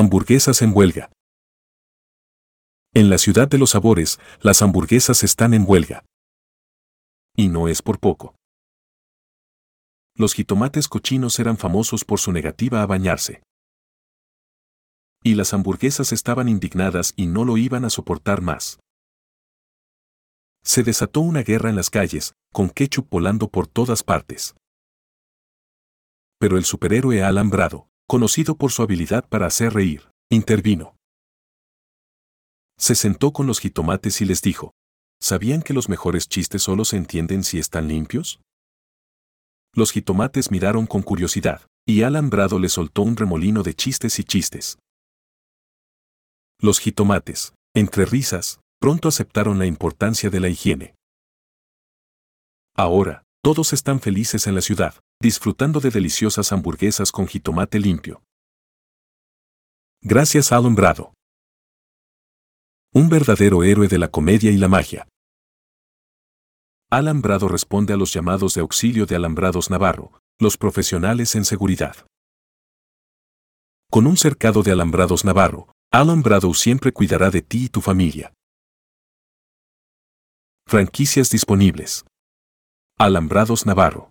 Hamburguesas en huelga. En la ciudad de los sabores, las hamburguesas están en huelga. Y no es por poco. Los jitomates cochinos eran famosos por su negativa a bañarse. Y las hamburguesas estaban indignadas y no lo iban a soportar más. Se desató una guerra en las calles, con ketchup volando por todas partes. Pero el superhéroe alambrado, conocido por su habilidad para hacer reír, intervino. Se sentó con los jitomates y les dijo, ¿sabían que los mejores chistes solo se entienden si están limpios? Los jitomates miraron con curiosidad, y Alambrado le soltó un remolino de chistes y chistes. Los jitomates, entre risas, pronto aceptaron la importancia de la higiene. Ahora, todos están felices en la ciudad, disfrutando de deliciosas hamburguesas con jitomate limpio. Gracias a. Un verdadero héroe de la comedia y la magia. Alambrado responde a los llamados de auxilio de Alambrados Navarro, los profesionales en seguridad. Con un cercado de Alambrados Navarro, Alambrado siempre cuidará de ti y tu familia. Franquicias disponibles. Alambrados Navarro.